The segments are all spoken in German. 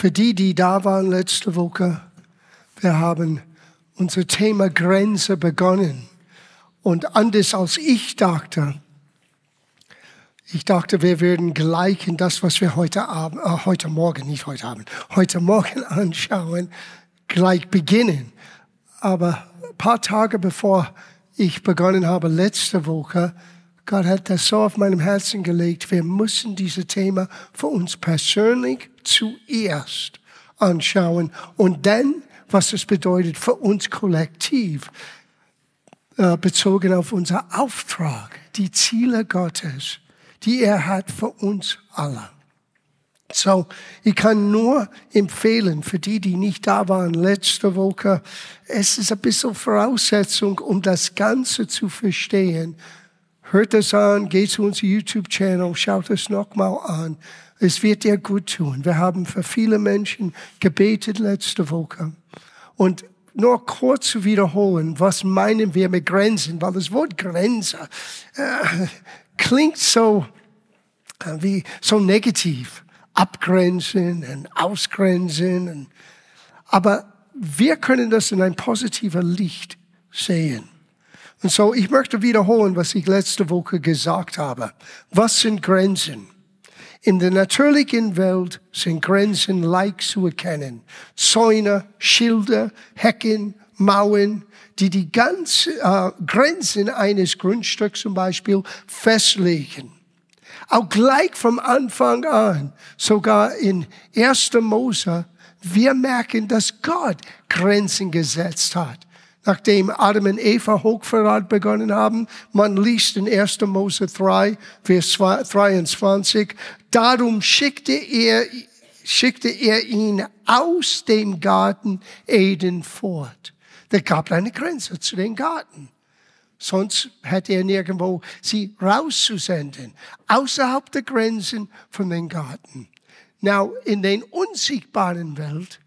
Für die, die da waren letzte Woche, wir haben unser Thema Grenze begonnen. Und anders als ich dachte, ich dachte, wir würden gleich in das, was wir heute Abend, äh, heute Morgen, nicht heute Abend, heute Morgen anschauen, gleich beginnen. Aber ein paar Tage bevor ich begonnen habe, letzte Woche, Gott hat das so auf meinem Herzen gelegt, wir müssen dieses Thema für uns persönlich zuerst anschauen und dann, was es bedeutet für uns kollektiv, äh, bezogen auf unser Auftrag, die Ziele Gottes, die er hat für uns alle. So, ich kann nur empfehlen, für die, die nicht da waren letzte Woche, es ist ein bisschen Voraussetzung, um das Ganze zu verstehen, Hört es an, geht zu unserem YouTube-Channel, schaut es nochmal an. Es wird dir gut tun. Wir haben für viele Menschen gebetet letzte Woche. Und nur kurz zu wiederholen, was meinen wir mit Grenzen? Weil das Wort Grenze äh, klingt so äh, wie so negativ. Abgrenzen und ausgrenzen. Und, aber wir können das in ein positiver Licht sehen. Und so, ich möchte wiederholen, was ich letzte Woche gesagt habe. Was sind Grenzen? In der natürlichen Welt sind Grenzen leicht zu erkennen. Zäune, Schilder, Hecken, Mauern, die die ganzen äh, Grenzen eines Grundstücks zum Beispiel festlegen. Auch gleich vom Anfang an, sogar in 1. Mose, wir merken, dass Gott Grenzen gesetzt hat nachdem Adam und Eva Hochverrat begonnen haben. Man liest in 1. Mose 3, Vers 23. Darum schickte er, schickte er ihn aus dem Garten Eden fort. Da gab eine Grenze zu dem Garten. Sonst hätte er nirgendwo sie rauszusenden. Außerhalb der Grenzen von den Garten. Now, in den unsichtbaren Welt,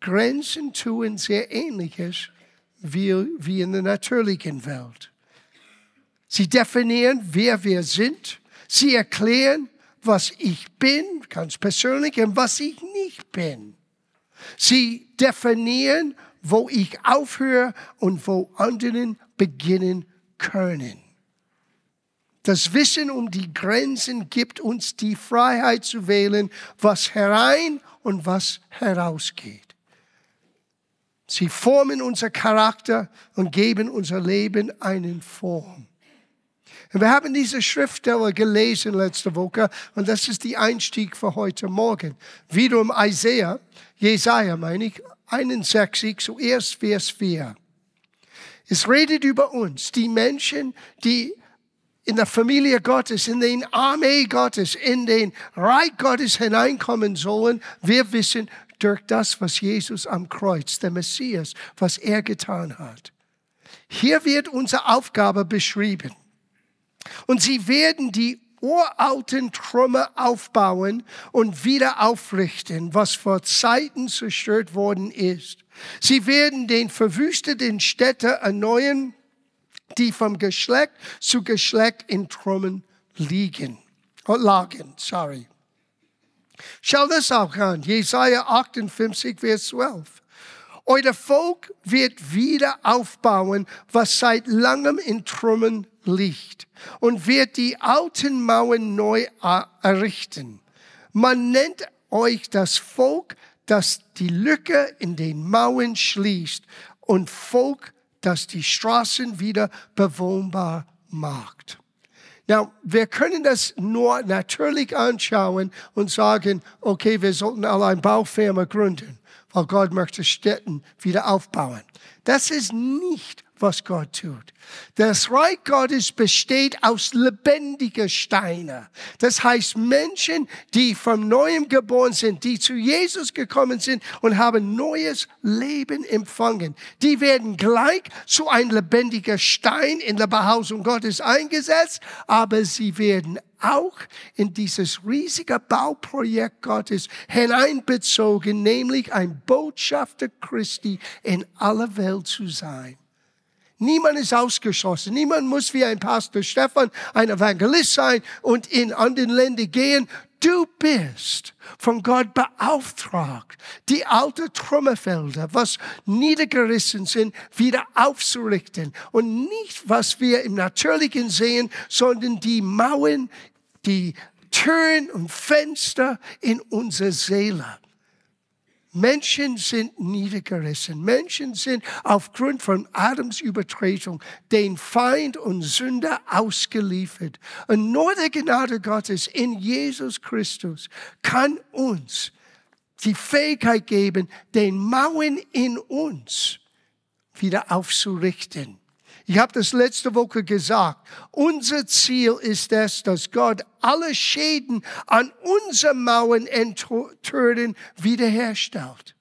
Grenzen tun sehr ähnliches wie, wie in der natürlichen Welt. Sie definieren, wer wir sind. Sie erklären, was ich bin, ganz persönlich, und was ich nicht bin. Sie definieren, wo ich aufhöre und wo anderen beginnen können. Das Wissen um die Grenzen gibt uns die Freiheit zu wählen, was herein und was herausgeht. Sie formen unser Charakter und geben unser Leben einen Form. Und wir haben diese Schriftstelle gelesen letzte Woche und das ist die Einstieg für heute Morgen. Wiederum Isaiah, Jesaja meine ich, 61, zuerst Vers 4. Es redet über uns, die Menschen, die in der Familie Gottes, in den Armee Gottes, in den Reich Gottes hineinkommen sollen. Wir wissen, durch das, was Jesus am Kreuz, der Messias, was er getan hat. Hier wird unsere Aufgabe beschrieben. Und sie werden die uralten Trümmer aufbauen und wieder aufrichten, was vor Zeiten zerstört worden ist. Sie werden den verwüsteten Städte erneuern, die vom Geschlecht zu Geschlecht in Trümmern liegen, lagen, sorry. Schau das auch an, Jesaja 58, Vers 12. Euer Volk wird wieder aufbauen, was seit langem in Trümmern liegt und wird die alten Mauern neu errichten. Man nennt euch das Volk, das die Lücke in den Mauern schließt und Volk, das die Straßen wieder bewohnbar macht. Now, wir können das nur natürlich anschauen und sagen, okay, wir sollten alle eine Baufirma gründen, weil Gott möchte Städten wieder aufbauen. Das ist nicht was Gott tut. Das Reich Gottes besteht aus lebendigen Steinen. Das heißt Menschen, die vom Neuem geboren sind, die zu Jesus gekommen sind und haben neues Leben empfangen. Die werden gleich zu ein lebendiger Stein in der Behausung Gottes eingesetzt, aber sie werden auch in dieses riesige Bauprojekt Gottes hineinbezogen, nämlich ein Botschafter Christi in aller Welt zu sein. Niemand ist ausgeschlossen. Niemand muss wie ein Pastor Stefan ein Evangelist sein und in anderen Ländern gehen. Du bist von Gott beauftragt, die alten Trümmerfelder, was niedergerissen sind, wieder aufzurichten. Und nicht, was wir im Natürlichen sehen, sondern die Mauern, die Türen und Fenster in unserer Seele. Menschen sind niedergerissen. Menschen sind aufgrund von Adams Übertretung den Feind und Sünder ausgeliefert. Und nur der Gnade Gottes in Jesus Christus kann uns die Fähigkeit geben, den Mauern in uns wieder aufzurichten. Ich habe das letzte Woche gesagt. Unser Ziel ist es, dass Gott alle Schäden an unseren Mauern enttüren wiederherstellt.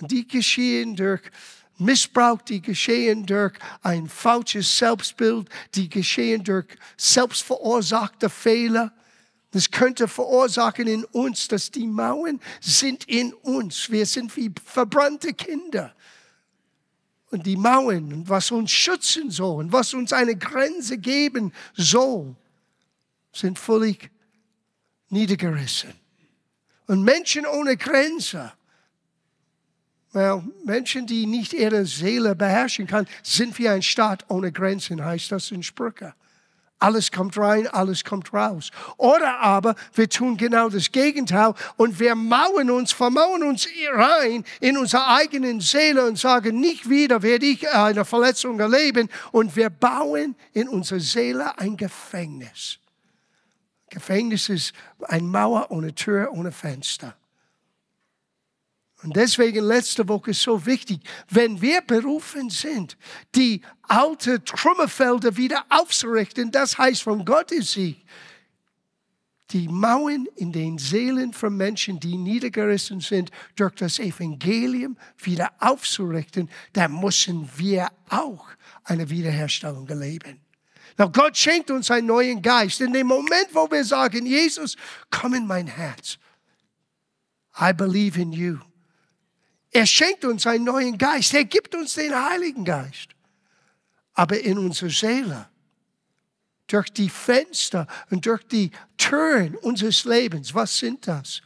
Die geschehen durch Missbrauch, die geschehen durch ein falsches Selbstbild, die geschehen durch selbstverursachte Fehler. Das könnte verursachen in uns, dass die Mauern sind in uns. Wir sind wie verbrannte Kinder und die Mauern und was uns schützen soll und was uns eine Grenze geben soll, sind völlig niedergerissen. Und Menschen ohne Grenze, well, Menschen, die nicht ihre Seele beherrschen können, sind wie ein Staat ohne Grenzen, heißt das in Sprüche. Alles kommt rein, alles kommt raus. Oder aber wir tun genau das Gegenteil und wir mauern uns, vermauern uns rein in unsere eigenen Seele und sagen, nicht wieder werde ich eine Verletzung erleben. Und wir bauen in unserer Seele ein Gefängnis. Gefängnis ist eine Mauer ohne Tür, ohne Fenster. Und deswegen letzte Woche so wichtig, wenn wir berufen sind, die alte Trümmerfelder wieder aufzurichten, das heißt von Gottes Sieg, die Mauern in den Seelen von Menschen, die niedergerissen sind, durch das Evangelium wieder aufzurichten, da müssen wir auch eine Wiederherstellung erleben. Now, Gott schenkt uns einen neuen Geist. In dem Moment, wo wir sagen, Jesus, komm in mein Herz. I believe in you. Er schenkt uns einen neuen Geist. Er gibt uns den Heiligen Geist. Aber in unserer Seele, durch die Fenster und durch die Türen unseres Lebens, was sind das?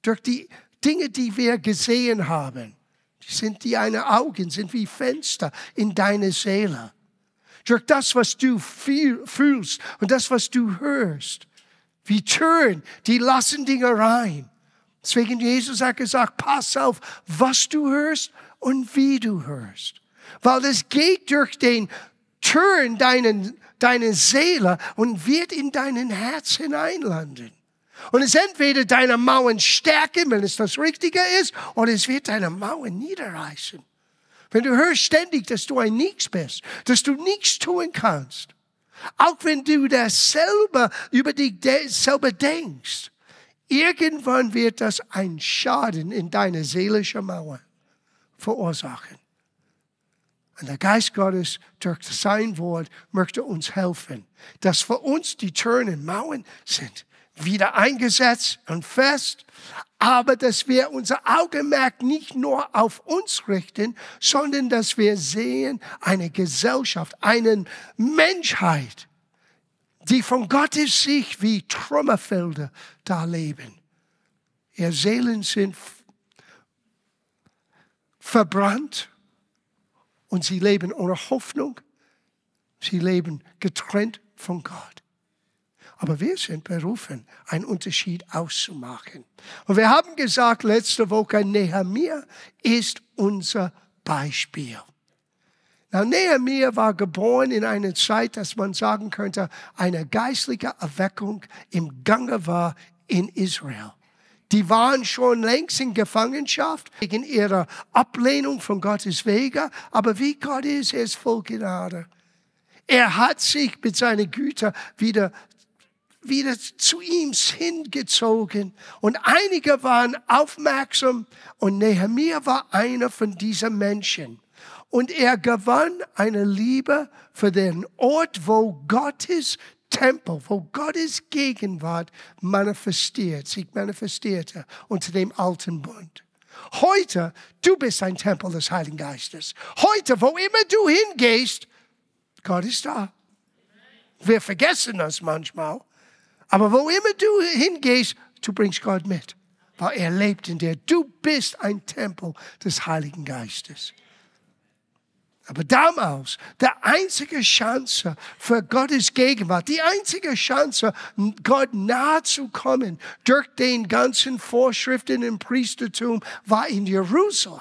Durch die Dinge, die wir gesehen haben. Die sind die eine Augen, sind wie Fenster in deine Seele. Durch das, was du fühlst und das, was du hörst. Wie Türen, die lassen Dinge rein. Deswegen Jesus hat gesagt, pass auf, was du hörst und wie du hörst. Weil es geht durch den Türen deinen, deine Seele und wird in deinen Herz hineinlanden. Und es entweder deine Mauern stärken, wenn es das Richtige ist, oder es wird deine Mauern niederreißen. Wenn du hörst ständig, dass du ein Nichts bist, dass du nichts tun kannst, auch wenn du das selber über dich selber denkst, Irgendwann wird das ein Schaden in deine seelische Mauer verursachen. Und der Geist Gottes durch sein Wort möchte uns helfen, dass für uns die Türen und Mauern sind wieder eingesetzt und fest, aber dass wir unser Augenmerk nicht nur auf uns richten, sondern dass wir sehen eine Gesellschaft, eine Menschheit, die von Gottes Sicht wie Trümmerfelder da leben. Ihr Seelen sind verbrannt und sie leben ohne Hoffnung. Sie leben getrennt von Gott. Aber wir sind berufen, einen Unterschied auszumachen. Und wir haben gesagt letzte Woche, Nehemiah ist unser Beispiel. Now, Nehemiah war geboren in einer Zeit, dass man sagen könnte, eine geistliche Erweckung im Gange war in Israel. Die waren schon längst in Gefangenschaft wegen ihrer Ablehnung von Gottes Wege. Aber wie Gott ist, er ist voll Gnade. Er hat sich mit seinen Gütern wieder wieder zu ihm hingezogen. Und einige waren aufmerksam und Nehemiah war einer von diesen Menschen. Und er gewann eine Liebe für den Ort, wo Gottes Tempel, wo Gottes Gegenwart manifestiert, sich manifestierte unter dem alten Bund. Heute, du bist ein Tempel des Heiligen Geistes. Heute, wo immer du hingehst, Gott ist da. Wir vergessen das manchmal. Aber wo immer du hingehst, du bringst Gott mit, weil er lebt in dir. Du bist ein Tempel des Heiligen Geistes. Aber damals, der einzige Chance für Gottes Gegenwart, die einzige Chance, Gott nahe zu kommen, durch den ganzen Vorschriften im Priestertum, war in Jerusalem.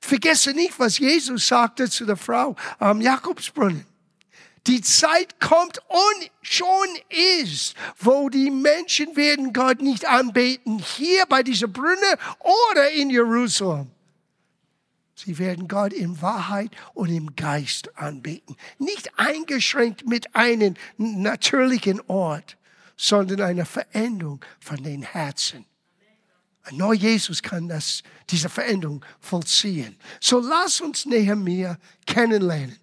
Vergesse nicht, was Jesus sagte zu der Frau am Jakobsbrunnen. Die Zeit kommt und schon ist, wo die Menschen werden Gott nicht anbeten, hier bei dieser Brünne oder in Jerusalem. Sie werden Gott in Wahrheit und im Geist anbeten. Nicht eingeschränkt mit einem natürlichen Ort, sondern einer Veränderung von den Herzen. Nur Jesus kann das, diese Veränderung vollziehen. So lass uns Nehemiah kennenlernen.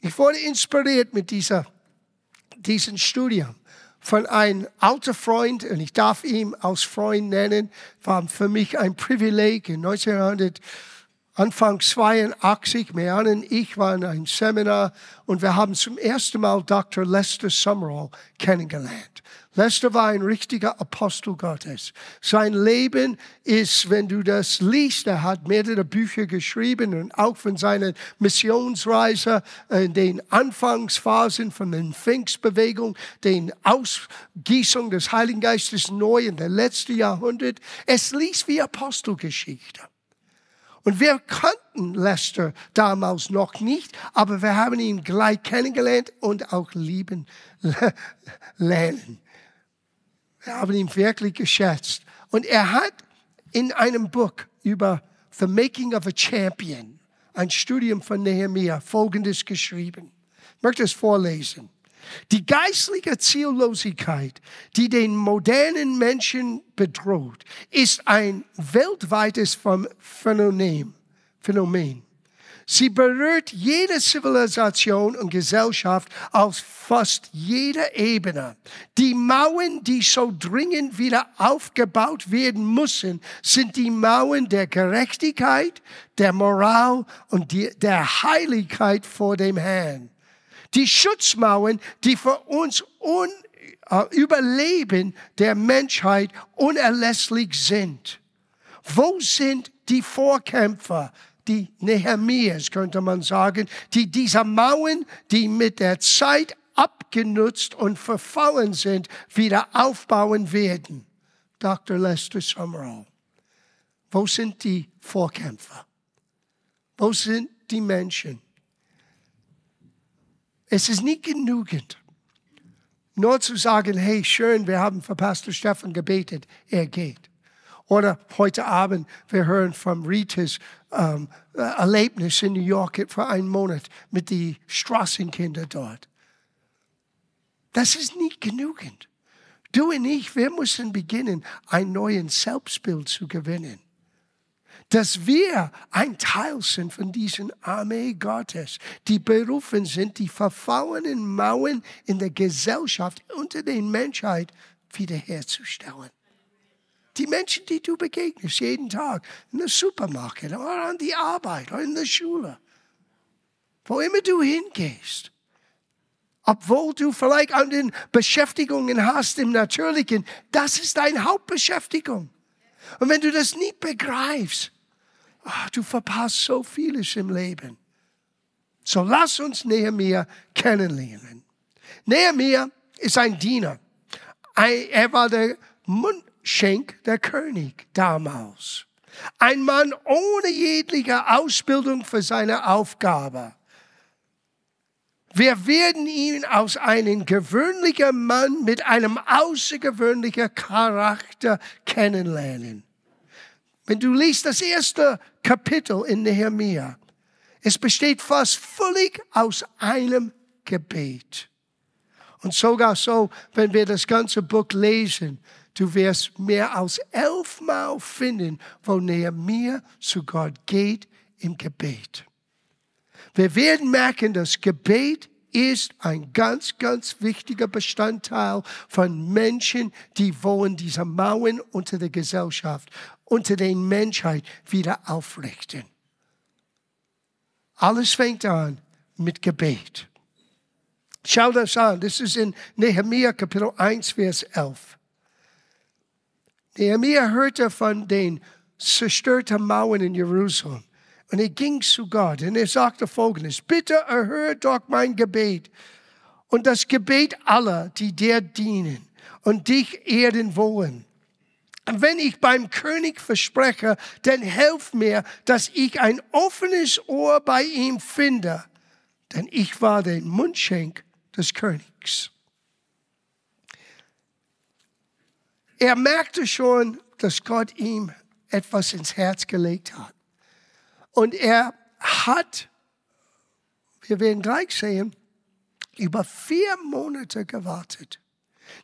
Ich wurde inspiriert mit dieser, diesem Studium von einem alten Freund, und ich darf ihn als Freund nennen, war für mich ein Privileg. In 1900, Anfang 82, Mehan und ich waren in einem Seminar und wir haben zum ersten Mal Dr. Lester Summerall kennengelernt. Lester war ein richtiger Apostel Gottes. Sein Leben ist, wenn du das liest, er hat mehrere Bücher geschrieben und auch von seiner Missionsreise in den Anfangsphasen von den Pfingstbewegung, den Ausgießung des Heiligen Geistes neu in der letzten Jahrhundert. Es liest wie Apostelgeschichte. Und wir kannten Lester damals noch nicht, aber wir haben ihn gleich kennengelernt und auch lieben lernen. Wir haben ihn wirklich geschätzt. Und er hat in einem Buch über The Making of a Champion, ein Studium von Nehemiah, Folgendes geschrieben. Ich möchte es vorlesen. Die geistliche Ziellosigkeit, die den modernen Menschen bedroht, ist ein weltweites Phänomen. Sie berührt jede Zivilisation und Gesellschaft auf fast jeder Ebene. Die Mauern, die so dringend wieder aufgebaut werden müssen, sind die Mauern der Gerechtigkeit, der Moral und der Heiligkeit vor dem Herrn. Die Schutzmauern, die für uns un, uh, Überleben der Menschheit unerlässlich sind. Wo sind die Vorkämpfer die Nehemias, könnte man sagen, die dieser Mauern, die mit der Zeit abgenutzt und verfallen sind, wieder aufbauen werden. Dr. Lester Summerall. Wo sind die Vorkämpfer? Wo sind die Menschen? Es ist nicht genügend, nur zu sagen, hey, schön, wir haben für Pastor Stefan gebetet, er geht. Oder heute Abend, wir hören vom Ritas ähm, Erlebnis in New York für einen Monat mit den Straßenkindern dort. Das ist nicht genügend. Du und ich, wir müssen beginnen, ein neues Selbstbild zu gewinnen. Dass wir ein Teil sind von diesen Armee Gottes, die berufen sind, die verfallenen Mauern in der Gesellschaft unter der Menschheit wiederherzustellen. Die Menschen, die du begegnest jeden Tag, in der Supermarkt oder an die Arbeit oder in der Schule, wo immer du hingehst, obwohl du vielleicht an den Beschäftigungen hast im Natürlichen, das ist deine Hauptbeschäftigung. Und wenn du das nicht begreifst, ach, du verpasst so vieles im Leben. So lass uns Nehemiah kennenlernen. Nehemiah ist ein Diener. Er war der Mund Schenk der König damals. Ein Mann ohne jegliche Ausbildung für seine Aufgabe. Wir werden ihn aus einem gewöhnlichen Mann mit einem außergewöhnlichen Charakter kennenlernen. Wenn du liest das erste Kapitel in Nehemiah, es besteht fast völlig aus einem Gebet. Und sogar so, wenn wir das ganze Buch lesen, Du wirst mehr als elfmal finden, wo Nehemiah zu Gott geht im Gebet. Wir werden merken, dass Gebet ist ein ganz, ganz wichtiger Bestandteil von Menschen, die wollen diese Mauern unter der Gesellschaft, unter der Menschheit wieder aufrichten. Alles fängt an mit Gebet. Schau das an. Das ist in Nehemiah Kapitel 1, Vers 11. Nehemiah hörte von den zerstörten Mauern in Jerusalem. Und er ging zu Gott und er sagte folgendes, bitte erhöre doch mein Gebet und das Gebet aller, die dir dienen und dich ehren wollen. Und wenn ich beim König verspreche, dann helf mir, dass ich ein offenes Ohr bei ihm finde, denn ich war der Mundschenk des Königs. Er merkte schon, dass Gott ihm etwas ins Herz gelegt hat. Und er hat, wir werden gleich sehen, über vier Monate gewartet.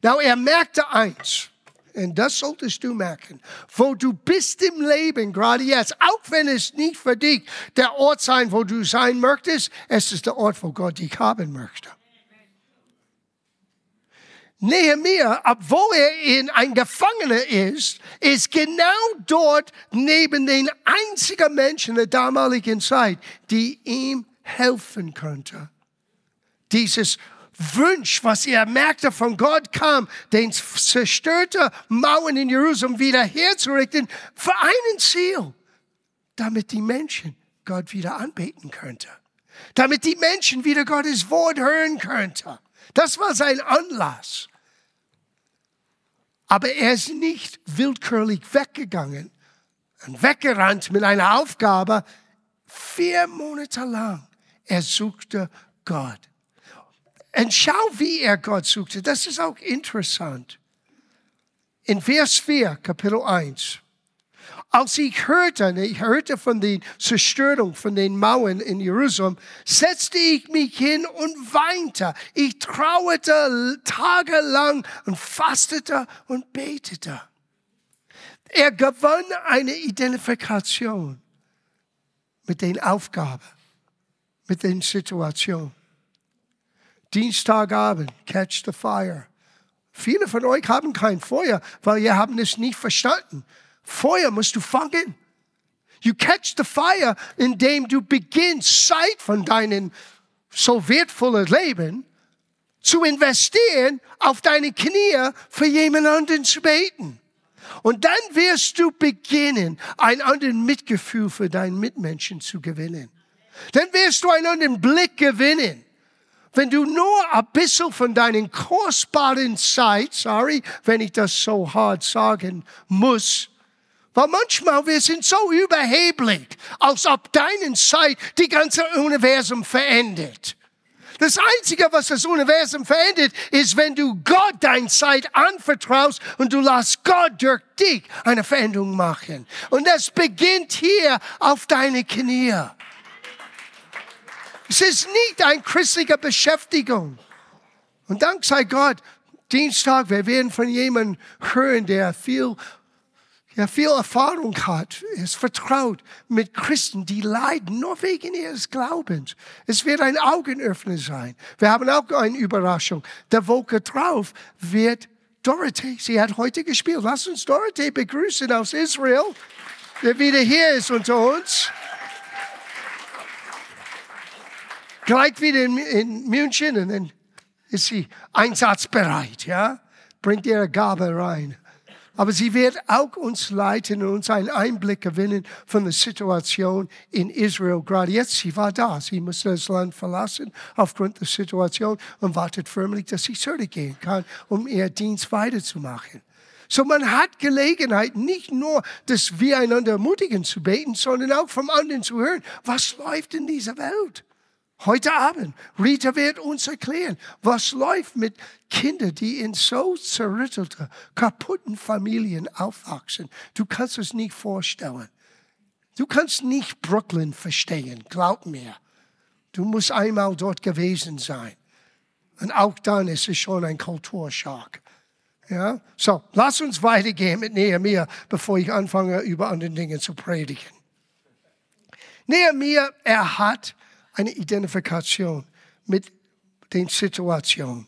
Now, er merkte eins, und das solltest du merken, wo du bist im Leben, gerade jetzt, auch wenn es nicht für dich der Ort sein, wo du sein möchtest, es ist der Ort, wo Gott dich haben möchte. Nehemiah, obwohl er in ein Gefangener ist, ist genau dort neben den einzigen Menschen der damaligen Zeit, die ihm helfen könnte. Dieses Wunsch, was er merkte von Gott kam, den zerstörte Mauern in Jerusalem wieder herzurichten, für einen Ziel, damit die Menschen Gott wieder anbeten könnten. Damit die Menschen wieder Gottes Wort hören könnten. Das war sein Anlass. Aber er ist nicht willkürlich weggegangen und weggerannt mit einer Aufgabe. Vier Monate lang. Er suchte Gott. Und schau, wie er Gott suchte. Das ist auch interessant. In Vers 4, Kapitel 1 als ich hörte, ich hörte von den Zerstörungen von den Mauern in Jerusalem, setzte ich mich hin und weinte. Ich trauerte tagelang und fastete und betete. Er gewann eine Identifikation mit den Aufgaben, mit den Situationen. Dienstagabend, catch the fire. Viele von euch haben kein Feuer, weil ihr haben es nicht verstanden. Feuer musst du fangen. You catch the fire, indem du beginnst, Zeit von deinem so wertvollen Leben zu investieren, auf deine Knie für jemand anderen zu beten. Und dann wirst du beginnen, ein anderes Mitgefühl für deinen Mitmenschen zu gewinnen. Dann wirst du einen anderen Blick gewinnen. Wenn du nur ein bisschen von deinen kostbaren Zeit, sorry, wenn ich das so hart sagen muss, weil manchmal wir sind so überheblich, als ob deine Zeit die ganze Universum verändert. Das Einzige, was das Universum verändert, ist, wenn du Gott deine Zeit anvertraust und du lässt Gott durch dich eine Veränderung machen. Und das beginnt hier auf deine Knie. Es ist nicht eine christliche Beschäftigung. Und dank sei Gott, Dienstag, wir werden von jemandem hören, der viel der viel Erfahrung hat, ist vertraut mit Christen, die leiden nur wegen ihres Glaubens. Es wird ein Augenöffner sein. Wir haben auch eine Überraschung. Der Woche drauf wird Dorothy, sie hat heute gespielt. Lass uns Dorothy begrüßen aus Israel, der wieder hier ist unter uns. Gleich wieder in, in München und dann ist sie einsatzbereit, ja? Bringt ihre Gabe rein. Aber sie wird auch uns leiten und uns einen Einblick gewinnen von der Situation in Israel. Gerade jetzt, sie war da. Sie musste das Land verlassen aufgrund der Situation und wartet förmlich, dass sie zurückgehen kann, um ihr Dienst weiterzumachen. So man hat Gelegenheit, nicht nur das wir einander ermutigen zu beten, sondern auch vom anderen zu hören, was läuft in dieser Welt. Heute Abend, Rita wird uns erklären, was läuft mit Kindern, die in so zerrüttelten, kaputten Familien aufwachsen. Du kannst es nicht vorstellen. Du kannst nicht Brooklyn verstehen, glaub mir. Du musst einmal dort gewesen sein. Und auch dann ist es schon ein Kulturschock. Ja? So, lass uns weitergehen mit Nehemiah, bevor ich anfange, über andere Dinge zu predigen. Nehemiah, er hat eine Identifikation mit den Situationen.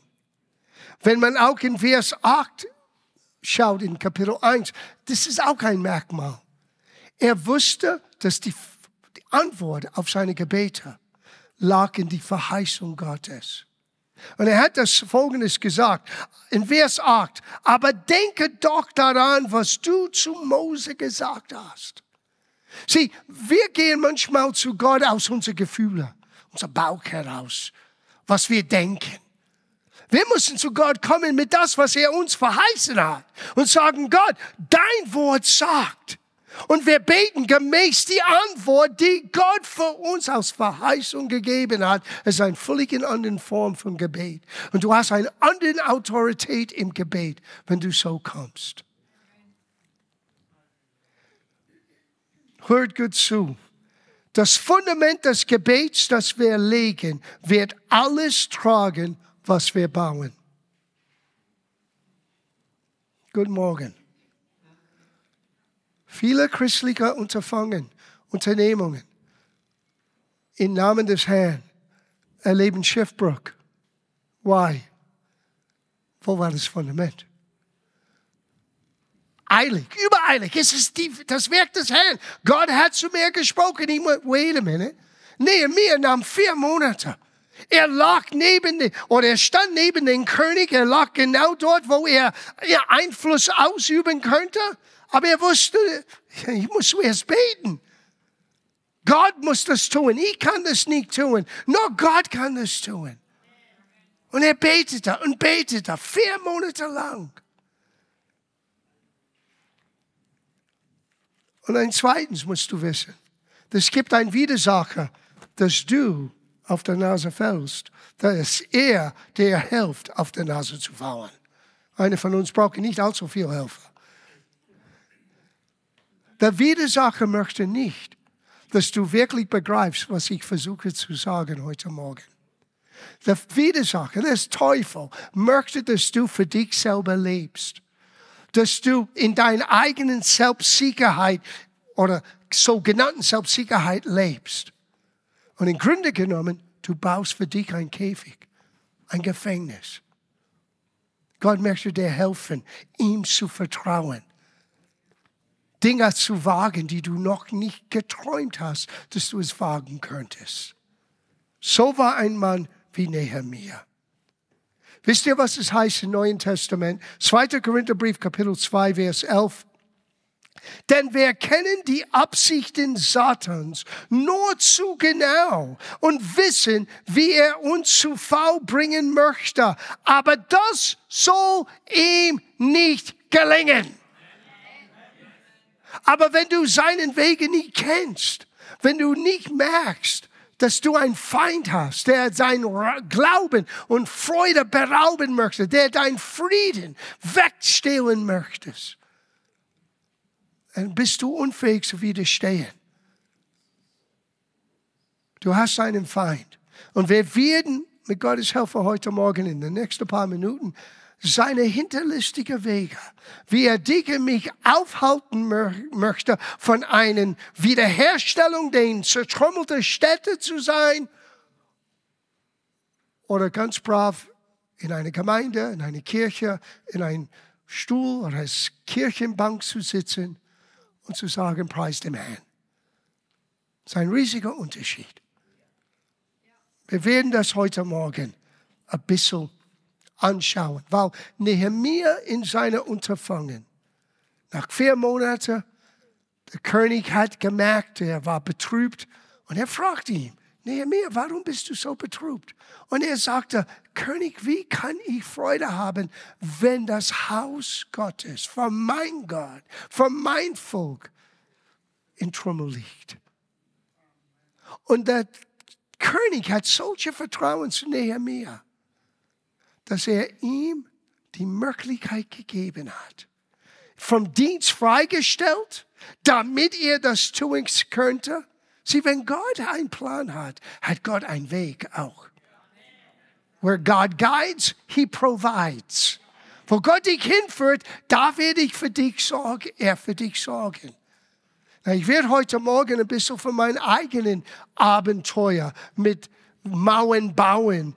Wenn man auch in Vers 8 schaut, in Kapitel 1, das ist auch ein Merkmal. Er wusste, dass die, die Antwort auf seine Gebete lag in die Verheißung Gottes. Und er hat das Folgendes gesagt, in Vers 8, aber denke doch daran, was du zu Mose gesagt hast. Sieh, wir gehen manchmal zu Gott aus unseren Gefühlen, unser Bauch heraus, was wir denken. Wir müssen zu Gott kommen mit das, was er uns verheißen hat und sagen, Gott, dein Wort sagt. Und wir beten gemäß die Antwort, die Gott für uns als Verheißung gegeben hat. Es ist eine völlig andere Form von Gebet. Und du hast eine andere Autorität im Gebet, wenn du so kommst. Hört gut zu. Das Fundament des Gebets, das wir legen, wird alles tragen, was wir bauen. Guten Morgen. Viele christliche Unterfangen, Unternehmungen im Namen des Herrn erleben Schiffbruch. Why? Wo war das Fundament? Eilig, übereilig. Es ist die, das Werk des Herrn. Gott hat zu mir gesprochen. Ich muss, wait a minute. Nehemiah nahm vier Monate. Er lag neben, den, oder er stand neben dem König. Er lag genau dort, wo er Einfluss ausüben könnte. Aber er wusste, ich muss zuerst beten. Gott muss das tun. Ich kann das nicht tun. Nur Gott kann das tun. Und er betete und betete vier Monate lang. Und ein zweitens musst du wissen, es gibt einen Widersacher, dass du auf der Nase fällst. Da ist er, der hilft, auf der Nase zu fallen. Einer von uns braucht nicht allzu viel Hilfe. Der Widersacher möchte nicht, dass du wirklich begreifst, was ich versuche zu sagen heute Morgen. Der Widersacher, der Teufel, möchte, dass du für dich selber lebst dass du in deiner eigenen Selbstsicherheit oder sogenannten Selbstsicherheit lebst. Und im Grunde genommen, du baust für dich ein Käfig, ein Gefängnis. Gott möchte dir helfen, ihm zu vertrauen. Dinge zu wagen, die du noch nicht geträumt hast, dass du es wagen könntest. So war ein Mann wie Nehemiah. Wisst ihr, was es heißt im Neuen Testament? 2. Korintherbrief, Kapitel 2, Vers 11. Denn wir kennen die Absichten Satans nur zu genau und wissen, wie er uns zu Fall bringen möchte. Aber das soll ihm nicht gelingen. Aber wenn du seinen Wege nicht kennst, wenn du nicht merkst, dass du einen Feind hast, der sein Glauben und Freude berauben möchte, der dein Frieden wegstehlen möchtest. Dann bist du unfähig zu widerstehen. Du hast einen Feind. Und wir werden mit Gottes Hilfe heute Morgen in den nächsten paar Minuten seine hinterlistige Wege, wie er dich mich aufhalten möchte, von einer Wiederherstellung der zertrümmelten Städte zu sein, oder ganz brav in einer Gemeinde, in einer Kirche, in einem Stuhl oder als Kirchenbank zu sitzen und zu sagen, preis dem Herrn. Das ist ein riesiger Unterschied. Wir werden das heute Morgen ein bisschen anschauen, weil Nehemiah in seiner Unterfangen, nach vier Monaten, der König hat gemerkt, er war betrübt und er fragte ihn, Nehemiah, warum bist du so betrübt? Und er sagte, König, wie kann ich Freude haben, wenn das Haus Gottes, von mein Gott, von mein Volk in Trümmel liegt? Und der König hat solche Vertrauen zu Nehemiah dass er ihm die Möglichkeit gegeben hat. Vom Dienst freigestellt, damit er das tun könnte. Sieh, wenn Gott einen Plan hat, hat Gott einen Weg auch. Where God guides, He provides. Wo Gott dich hinführt, da werde ich für dich sorgen, er für dich sorgen. Ich werde heute Morgen ein bisschen von meinem eigenen Abenteuer mit Mauern bauen,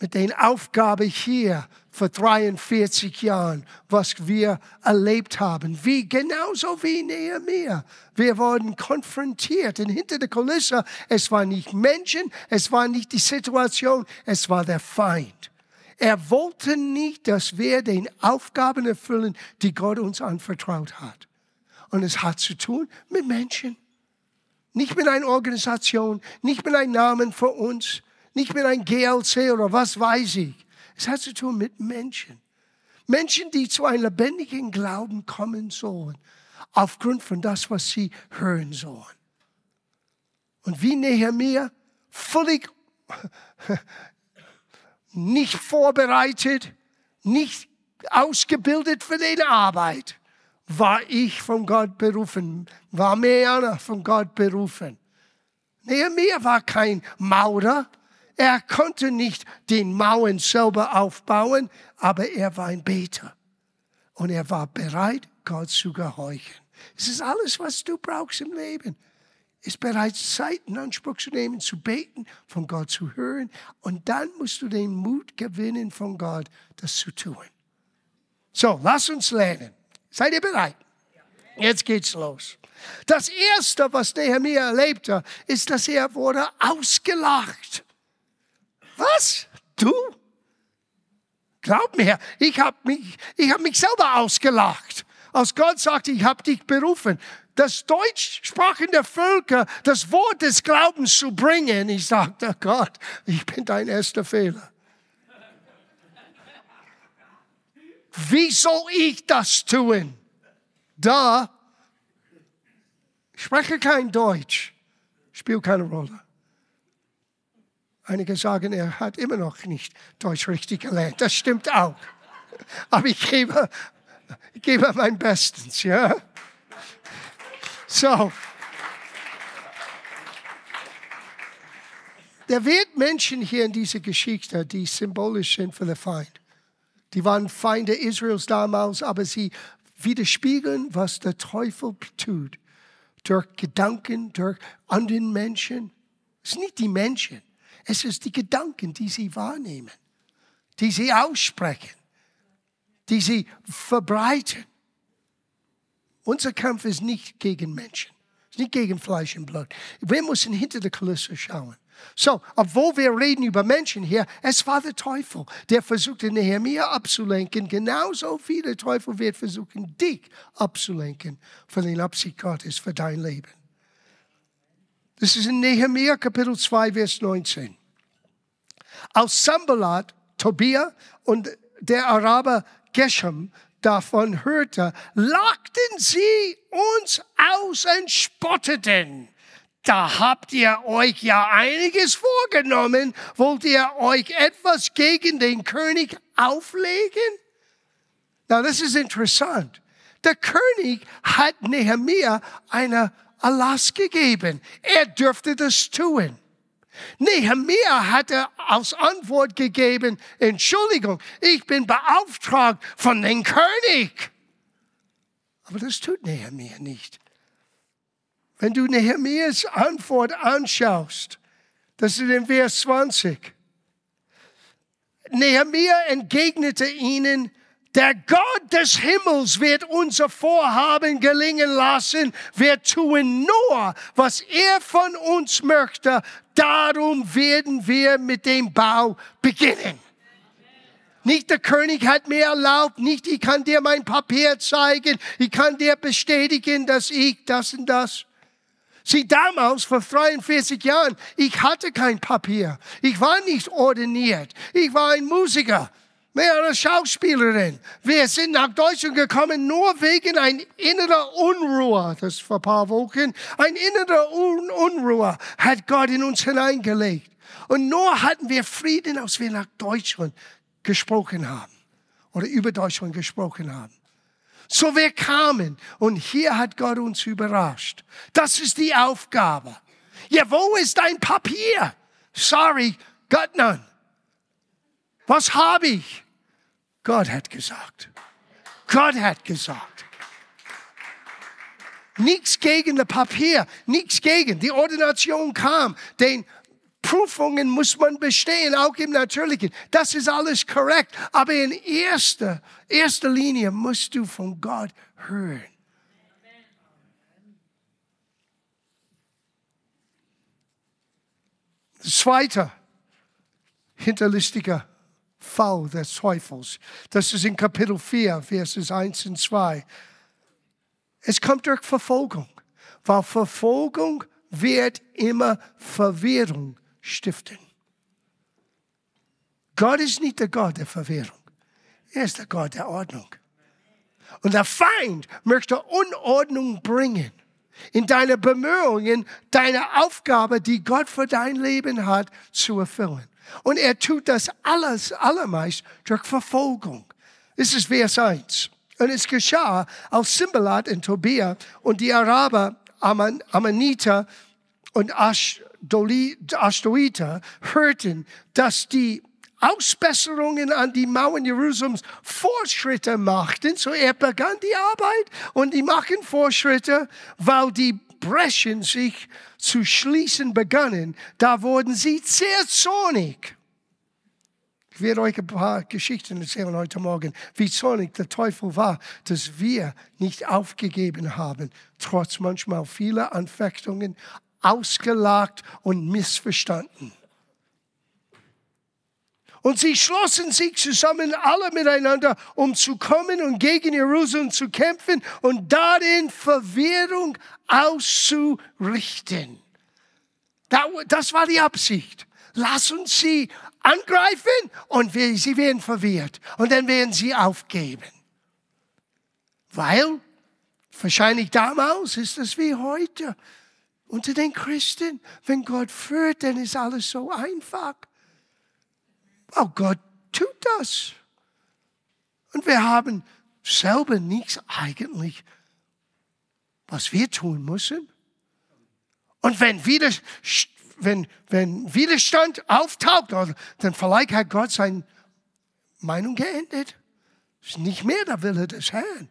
mit der Aufgabe hier vor 43 Jahren, was wir erlebt haben. Wie genauso wie Nehemiah. Wir wurden konfrontiert und hinter der Kulisse, es war nicht Menschen, es war nicht die Situation, es war der Feind. Er wollte nicht, dass wir den Aufgaben erfüllen, die Gott uns anvertraut hat. Und es hat zu tun mit Menschen. Nicht mit einer Organisation, nicht mit einem Namen für uns, nicht mit einem GLC oder was weiß ich. Es hat zu tun mit Menschen. Menschen, die zu einem lebendigen Glauben kommen sollen, aufgrund von das, was sie hören sollen. Und wie Nehemiah, völlig nicht vorbereitet, nicht ausgebildet für die Arbeit, war ich von Gott berufen, war Meana von Gott berufen. Nehemiah war kein Maurer, er konnte nicht den Mauern selber aufbauen, aber er war ein Beter. Und er war bereit, Gott zu gehorchen. Es ist alles, was du brauchst im Leben. Ist bereits Zeit in Anspruch zu nehmen, zu beten, von Gott zu hören. Und dann musst du den Mut gewinnen von Gott, das zu tun. So, lass uns lernen. Seid ihr bereit? Jetzt geht's los. Das erste, was Nehemiah erlebte, ist, dass er wurde ausgelacht. Was? Du? Glaub mir, ich habe mich, ich hab mich selber ausgelacht. Als Gott sagte, ich habe dich berufen, das deutschsprachende Völker das Wort des Glaubens zu bringen. Ich sagte, Gott, ich bin dein erster Fehler. Wie soll ich das tun? Da, ich spreche kein Deutsch, spielt keine Rolle. Einige sagen, er hat immer noch nicht Deutsch richtig gelernt. Das stimmt auch. Aber ich gebe, ich gebe mein Bestes, ja. So. Der wird Menschen hier in dieser Geschichte, die symbolisch sind für den Feind. Die waren Feinde Israels damals, aber sie widerspiegeln, was der Teufel tut. Durch Gedanken, durch anderen Menschen. Es sind nicht die Menschen. Es ist die Gedanken, die sie wahrnehmen, die sie aussprechen, die sie verbreiten. Unser Kampf ist nicht gegen Menschen, ist nicht gegen Fleisch und Blut. Wir müssen hinter der Kulisse schauen. So, obwohl wir reden über Menschen hier, es war der Teufel, der versuchte Nehemiah abzulenken, genauso wie der Teufel wird versuchen, dich abzulenken von den Absicht Gottes für dein Leben. Das ist in Nehemiah Kapitel 2, Vers 19. Als Sambalat, Tobia und der Araber Geshem davon hörte, lachten sie uns aus und spotteten. Da habt ihr euch ja einiges vorgenommen. Wollt ihr euch etwas gegen den König auflegen? Na, das ist interessant. Der König hat Nehemiah eine Erlass gegeben. Er dürfte das tun. Nehemiah hatte als Antwort gegeben, Entschuldigung, ich bin beauftragt von dem König. Aber das tut Nehemiah nicht. Wenn du Nehemias Antwort anschaust, das ist in Vers 20. Nehemiah entgegnete ihnen, der Gott des Himmels wird unser Vorhaben gelingen lassen. Wir tun nur, was er von uns möchte. Darum werden wir mit dem Bau beginnen. Nicht der König hat mir erlaubt, nicht ich kann dir mein Papier zeigen, ich kann dir bestätigen, dass ich das und das. Sie damals, vor 43 Jahren, ich hatte kein Papier. Ich war nicht ordiniert. Ich war ein Musiker mehr als Schauspielerin. Wir sind nach Deutschland gekommen nur wegen ein innerer Unruhe. Das vor ein paar Wochen. Ein innerer Un Unruhe hat Gott in uns hineingelegt. Und nur hatten wir Frieden, als wir nach Deutschland gesprochen haben. Oder über Deutschland gesprochen haben. So wir kamen und hier hat Gott uns überrascht. Das ist die Aufgabe. Ja, wo ist dein Papier? Sorry, Gott none. Was habe ich? Gott hat gesagt. Gott hat gesagt. Nichts gegen das Papier, nichts gegen. Die Ordination kam. Den Prüfungen muss man bestehen, auch im Natürlichen. Das ist alles korrekt. Aber in erster, erster Linie musst du von Gott hören. Zweiter hinterlistiger Fall des Teufels. Das ist in Kapitel 4, Verses 1 und 2. Es kommt durch Verfolgung, weil Verfolgung wird immer Verwirrung stiften. Gott ist nicht der Gott der Verwirrung. Er ist der Gott der Ordnung. Und der Feind möchte Unordnung bringen in deine Bemühungen, deine Aufgabe, die Gott für dein Leben hat, zu erfüllen. Und er tut das alles, allermeist durch Verfolgung. Das ist Vers 1. Und es geschah, als Simbalat in Tobia und die Araber, Aman, Ammoniter und Ashdoiter hörten, dass die Ausbesserungen an die Mauern Jerusalems Fortschritte machten. So er begann die Arbeit und die machen Fortschritte, weil die Breschen sich zu schließen begannen. Da wurden sie sehr zornig. Ich werde euch ein paar Geschichten erzählen heute Morgen, wie zornig der Teufel war, dass wir nicht aufgegeben haben, trotz manchmal vieler Anfechtungen, ausgelagt und missverstanden. Und sie schlossen sich zusammen alle miteinander, um zu kommen und gegen Jerusalem zu kämpfen und darin Verwirrung auszurichten. Das war die Absicht. Lass uns sie angreifen und sie werden verwirrt. Und dann werden sie aufgeben. Weil, wahrscheinlich damals ist es wie heute. Unter den Christen, wenn Gott führt, dann ist alles so einfach. Oh, Gott tut das. Und wir haben selber nichts eigentlich, was wir tun müssen. Und wenn, Widerstand, wenn, wenn Widerstand auftaucht, dann vielleicht hat Gott seine Meinung geändert. Ist nicht mehr der Wille des Herrn.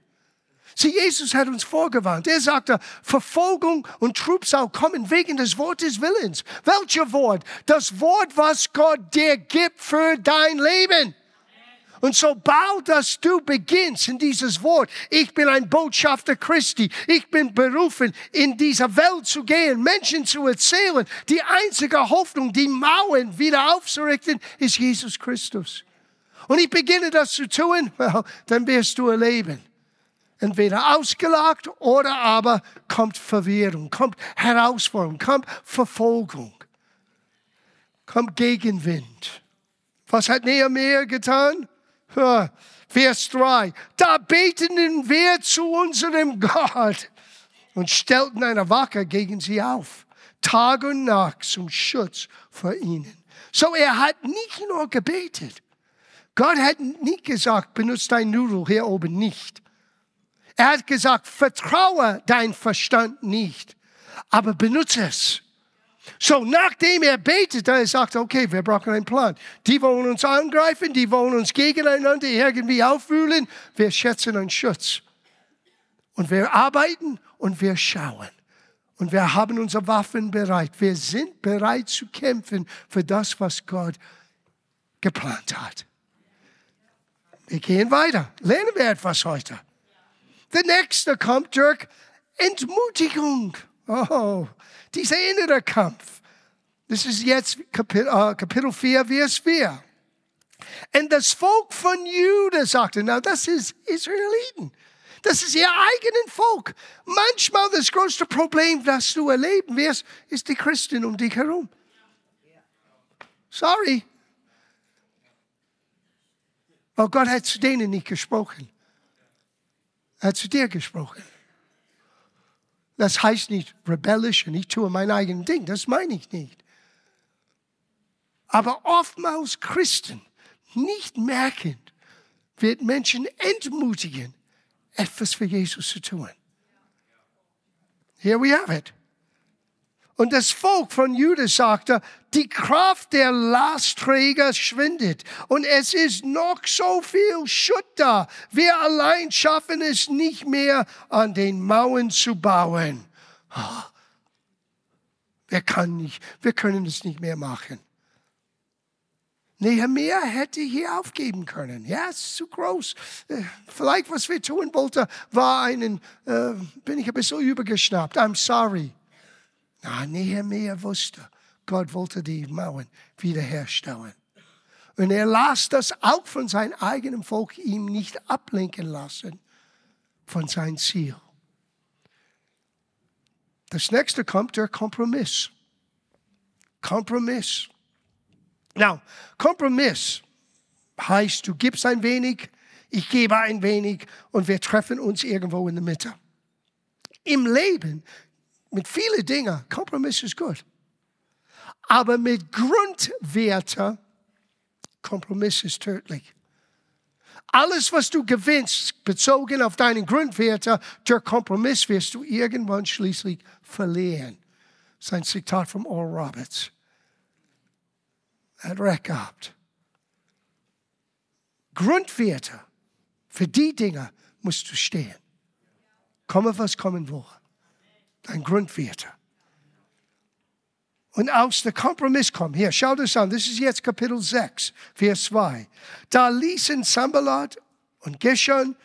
Sieh, Jesus hat uns vorgewarnt. Er sagte, Verfolgung und Trübsal kommen wegen des Wortes Willens. Welches Wort? Das Wort, was Gott dir gibt für dein Leben. Und sobald dass du beginnst in dieses Wort, ich bin ein Botschafter Christi, ich bin berufen, in dieser Welt zu gehen, Menschen zu erzählen, die einzige Hoffnung, die Mauern wieder aufzurichten, ist Jesus Christus. Und ich beginne das zu tun, well, dann wirst du erleben, entweder ausgelagt oder aber kommt Verwirrung, kommt Herausforderung, kommt Verfolgung, kommt Gegenwind. Was hat Nehemiah getan? Vers 3. Da beteten wir zu unserem Gott und stellten eine Wache gegen sie auf, Tag und Nacht zum Schutz vor ihnen. So er hat nicht nur gebetet. Gott hat nicht gesagt, benutzt dein Nudel hier oben nicht. Er hat gesagt, vertraue dein Verstand nicht, aber benutze es. So, nachdem er betete, er sagte, okay, wir brauchen einen Plan. Die wollen uns angreifen, die wollen uns gegeneinander irgendwie aufwühlen. Wir schätzen einen Schutz. Und wir arbeiten und wir schauen. Und wir haben unsere Waffen bereit. Wir sind bereit zu kämpfen für das, was Gott geplant hat. Wir gehen weiter. Lernen wir etwas heute. Der nächste kommt durch Entmutigung. Oh, dieser innere Kampf. Das ist jetzt Kapitel, uh, Kapitel 4, Vers 4. Und das Volk von Juda sagte, na, das ist Israeliten. Das ist ihr eigenes Volk. Manchmal das größte Problem, das du erleben wirst, ist die Christen um dich herum. Sorry. Aber Gott hat zu denen nicht gesprochen. Er hat zu dir gesprochen. Das heißt nicht rebellisch und ich tue mein eigenes Ding, das meine ich nicht. Aber oftmals Christen nicht merken, wird Menschen entmutigen, etwas für Jesus zu tun. Here we have it. Und das Volk von Judas sagte, die Kraft der Lastträger schwindet und es ist noch so viel Schutt da. Wir allein schaffen es nicht mehr, an den Mauern zu bauen. Oh, wir, kann nicht, wir können es nicht mehr machen. Nehemiah hätte hier aufgeben können. Ja, es ist zu groß. Äh, vielleicht, was wir tun wollten, war einen, äh, bin ich ein bisschen übergeschnappt. I'm sorry. Na, Nehemiah wusste, Gott wollte die Mauern wiederherstellen. Und er las das auch von seinem eigenen Volk ihm nicht ablenken lassen von seinem Ziel. Das nächste kommt der Kompromiss. Kompromiss. Now, Kompromiss heißt, du gibst ein wenig, ich gebe ein wenig und wir treffen uns irgendwo in der Mitte. Im Leben, mit vielen Dingen, Kompromiss ist gut. Aber mit Grundwerten, Kompromiss ist tödlich. Alles, was du gewinnst, bezogen auf deine Grundwerte, der Kompromiss wirst du irgendwann schließlich verlieren. Das ist ein Zitat von Oral Roberts. Er hat recht gehabt. Grundwerte, für die Dinge musst du stehen. Komme, was kommen will. Dein Grundwerte. Und aus der Kompromiss kommt, hier, schau das an, das ist jetzt Kapitel 6, Vers 2. Da ließen Sambalat und Geshan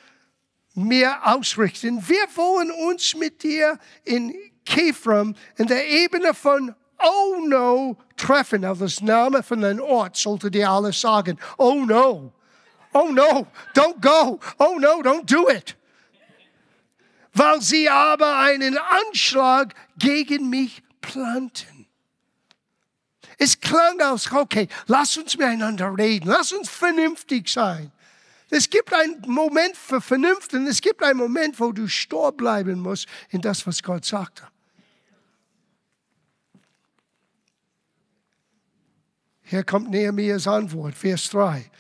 mir ausrichten, wir wollen uns mit dir in Kefram in der Ebene von Oh no treffen. Also das Name von einem Ort sollte dir alles sagen. Oh no. Oh no, don't go. Oh no, don't do it. Weil sie aber einen Anschlag gegen mich planten. Es klang aus, okay, lass uns miteinander reden, lass uns vernünftig sein. Es gibt einen Moment für Vernunft und es gibt einen Moment, wo du stur bleiben musst in das, was Gott sagte. Hier kommt Nehemias Antwort, Vers 3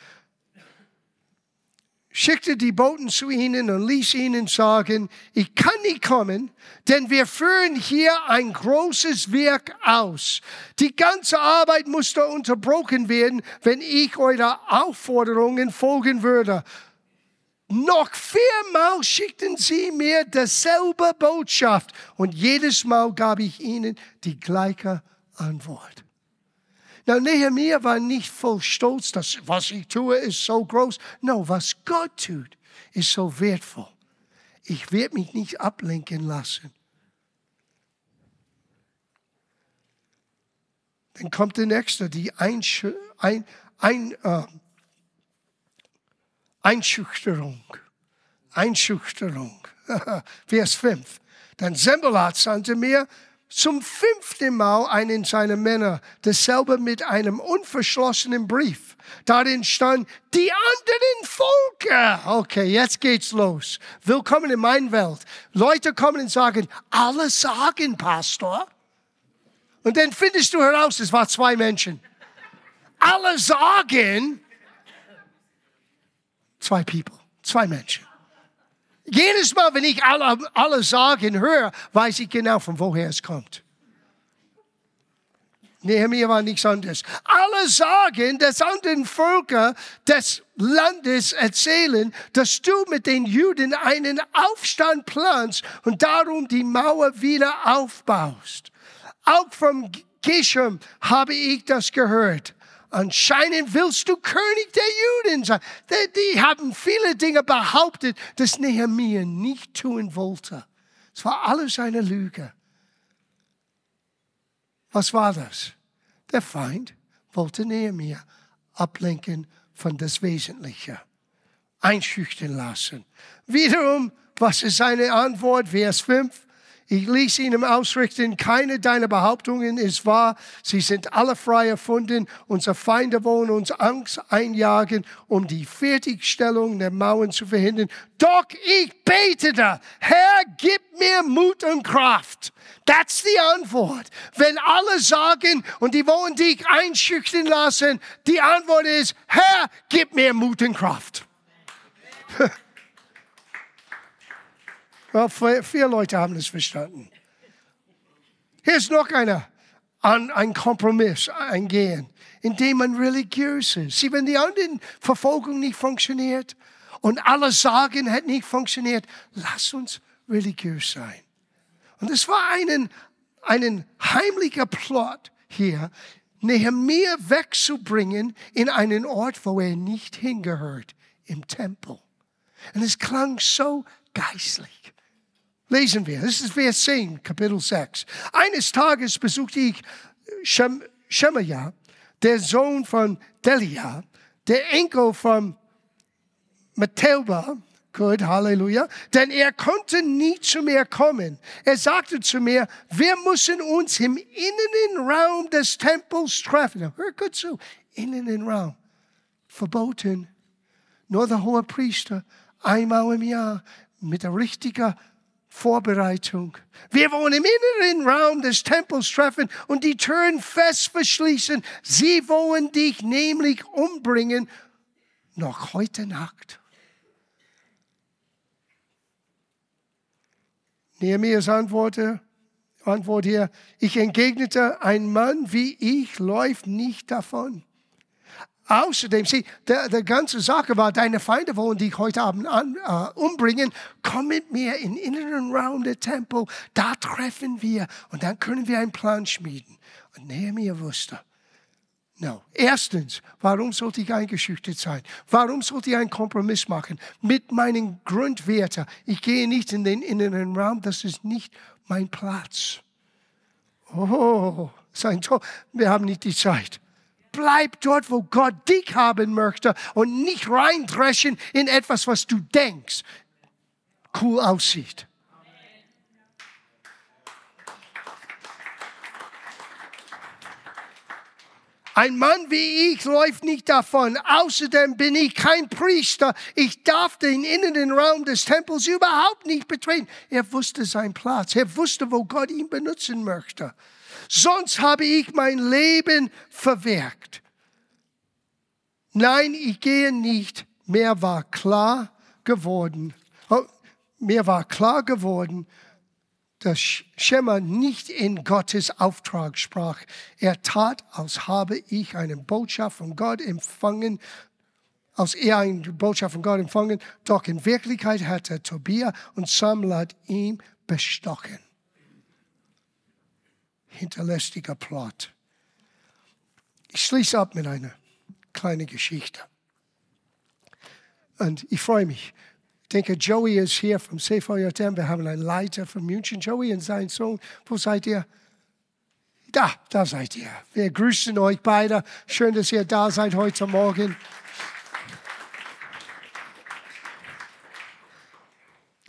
schickte die Boten zu ihnen und ließ ihnen sagen, ich kann nicht kommen, denn wir führen hier ein großes Werk aus. Die ganze Arbeit musste unterbrochen werden, wenn ich eurer Aufforderungen folgen würde. Noch viermal schickten sie mir dasselbe Botschaft und jedes Mal gab ich ihnen die gleiche Antwort. Na, Nehemiah war nicht voll Stolz, dass was ich tue ist so groß. No, was Gott tut, ist so wertvoll. Ich werde mich nicht ablenken lassen. Dann kommt der nächste, die Einsch ein, ein, äh, Einschüchterung. Einschüchterung. Vers 5. Dann Sembelat sandte mir, zum fünften Mal einen seiner Männer, dasselbe mit einem unverschlossenen Brief. Darin stand, die anderen Völker. Okay, jetzt geht's los. Willkommen in meiner Welt. Leute kommen und sagen, alle sagen, Pastor. Und dann findest du heraus, es waren zwei Menschen. Alle sagen, zwei People, zwei Menschen. Jedes Mal, wenn ich alle, alle sagen höre, weiß ich genau, von woher es kommt. Nehemiah war nichts anderes. Alle sagen, dass anderen Völker des Landes erzählen, dass du mit den Juden einen Aufstand planst und darum die Mauer wieder aufbaust. Auch vom Geshem habe ich das gehört. Anscheinend willst du König der Juden sein. Die, haben viele Dinge behauptet, dass Nehemiah nicht tun wollte. Es war alles eine Lüge. Was war das? Der Feind wollte Nehemiah ablenken von das Wesentliche, einschüchtern lassen. Wiederum, was ist seine Antwort? Vers 5. Ich ließ ihnen ausrichten, keine deiner Behauptungen ist wahr. Sie sind alle frei erfunden. Unsere Feinde wollen uns Angst einjagen, um die Fertigstellung der Mauern zu verhindern. Doch ich betete, Herr, gib mir Mut und Kraft. That's die Antwort. Wenn alle sagen und die wollen dich einschüchtern lassen, die Antwort ist, Herr, gib mir Mut und Kraft. Well, vier Leute haben es verstanden. Hier ist noch einer, ein Kompromiss eingehen, indem man religiös ist. Sie, wenn die anderen Verfolgung nicht funktioniert und alle sagen, hat nicht funktioniert, lass uns religiös sein. Und es war einen, einen heimlicher Plot hier, Nehemiah wegzubringen in einen Ort, wo er nicht hingehört, im Tempel. Und es klang so geistlich. Lesen wir, das ist Vers 10, Kapitel 6. Eines Tages besuchte ich Shem Shemaiah, der Sohn von Delia, der Enkel von Mathilda, Gut, Halleluja. Denn er konnte nie zu mir kommen. Er sagte zu mir, wir müssen uns im Innenraum des Tempels treffen. Hör gut zu. Innenraum. Verboten. Nur der hohe Priester einmal im Jahr mit der richtigen Vorbereitung. Wir wollen im inneren Raum des Tempels treffen und die Türen fest verschließen. Sie wollen dich nämlich umbringen, noch heute Nacht. Nehemias antwortete, Antwort hier, ich entgegnete, ein Mann wie ich läuft nicht davon. Außerdem, sieh, der, der ganze Sache war, deine Feinde wollen dich heute Abend an, äh, umbringen. Komm mit mir in den inneren Raum der Tempel, da treffen wir und dann können wir einen Plan schmieden. Und Nehemiah wusste, No. Erstens, warum sollte ich eingeschüchtert sein? Warum sollte ich einen Kompromiss machen mit meinen Grundwerten? Ich gehe nicht in den inneren Raum, das ist nicht mein Platz. Oh, sein Tor. Wir haben nicht die Zeit. Bleib dort, wo Gott dich haben möchte und nicht reindreschen in etwas, was du denkst, cool aussieht. Ein Mann wie ich läuft nicht davon. Außerdem bin ich kein Priester. Ich darf den inneren Raum des Tempels überhaupt nicht betreten. Er wusste seinen Platz. Er wusste, wo Gott ihn benutzen möchte. Sonst habe ich mein Leben verwirkt. Nein, ich gehe nicht. Mir war klar geworden. Oh, mir war klar geworden, dass Schema nicht in Gottes Auftrag sprach. Er tat, als habe ich eine Botschaft von Gott empfangen, als er eine Botschaft von Gott empfangen, doch in Wirklichkeit hatte Tobia und Samlat ihn bestochen. Hinterlästiger Plot. Ich schließe ab mit einer kleinen Geschichte. Und ich freue mich, denke, Joey ist hier vom CVJM. Wir haben einen Leiter von München. Joey und sein Sohn. Wo seid ihr? Da, da seid ihr. Wir grüßen euch beide. Schön, dass ihr da seid heute Morgen.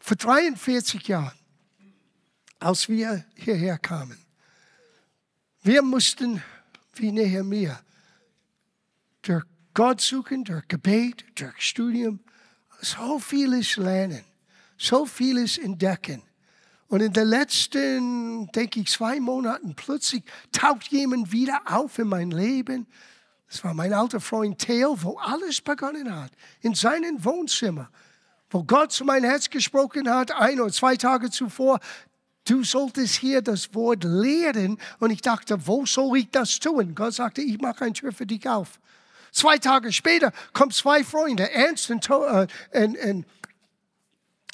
Vor 43 Jahren, als wir hierher kamen, wir mussten, wie Nehemiah, durch Gott suchen, durch Gebet, durch Studium, so vieles lernen, so vieles entdecken. Und in den letzten, denke ich, zwei Monaten plötzlich taucht jemand wieder auf in mein Leben. Das war mein alter Freund Theo, wo alles begonnen hat. In seinem Wohnzimmer, wo Gott zu meinem Herz gesprochen hat, ein oder zwei Tage zuvor. Du solltest hier das Wort lehren. Und ich dachte, wo soll ich das tun? Gott sagte, ich mache eine Tür für dich auf. Zwei Tage später kommen zwei Freunde, Ernst und, äh, und, und,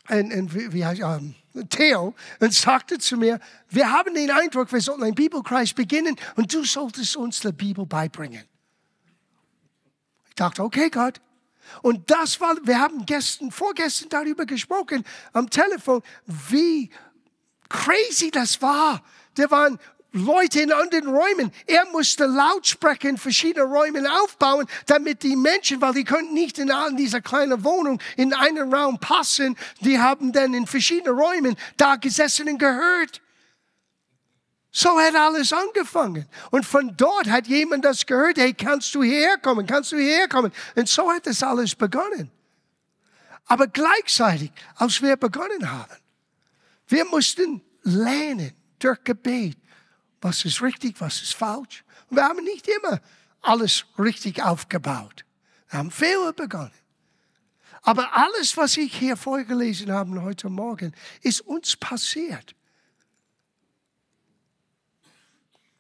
und, und wie heißt, um, Theo, und sagte zu mir, wir haben den Eindruck, wir sollten einen Bibelkreis beginnen und du solltest uns die Bibel beibringen. Ich dachte, okay, Gott. Und das war, wir haben gestern, vorgestern darüber gesprochen am Telefon, wie crazy das war. Da waren Leute in anderen Räumen. Er musste Lautsprecher in verschiedene Räume aufbauen, damit die Menschen, weil die konnten nicht in dieser kleinen Wohnung in einen Raum passen, die haben dann in verschiedenen Räumen da gesessen und gehört. So hat alles angefangen. Und von dort hat jemand das gehört, hey, kannst du hierher kannst du hierher. Und so hat das alles begonnen. Aber gleichzeitig, als wir begonnen haben, wir mussten lernen durch Gebet, was ist richtig, was ist falsch. Und wir haben nicht immer alles richtig aufgebaut. Wir haben Fehler begonnen. Aber alles, was ich hier vorgelesen habe heute Morgen, ist uns passiert.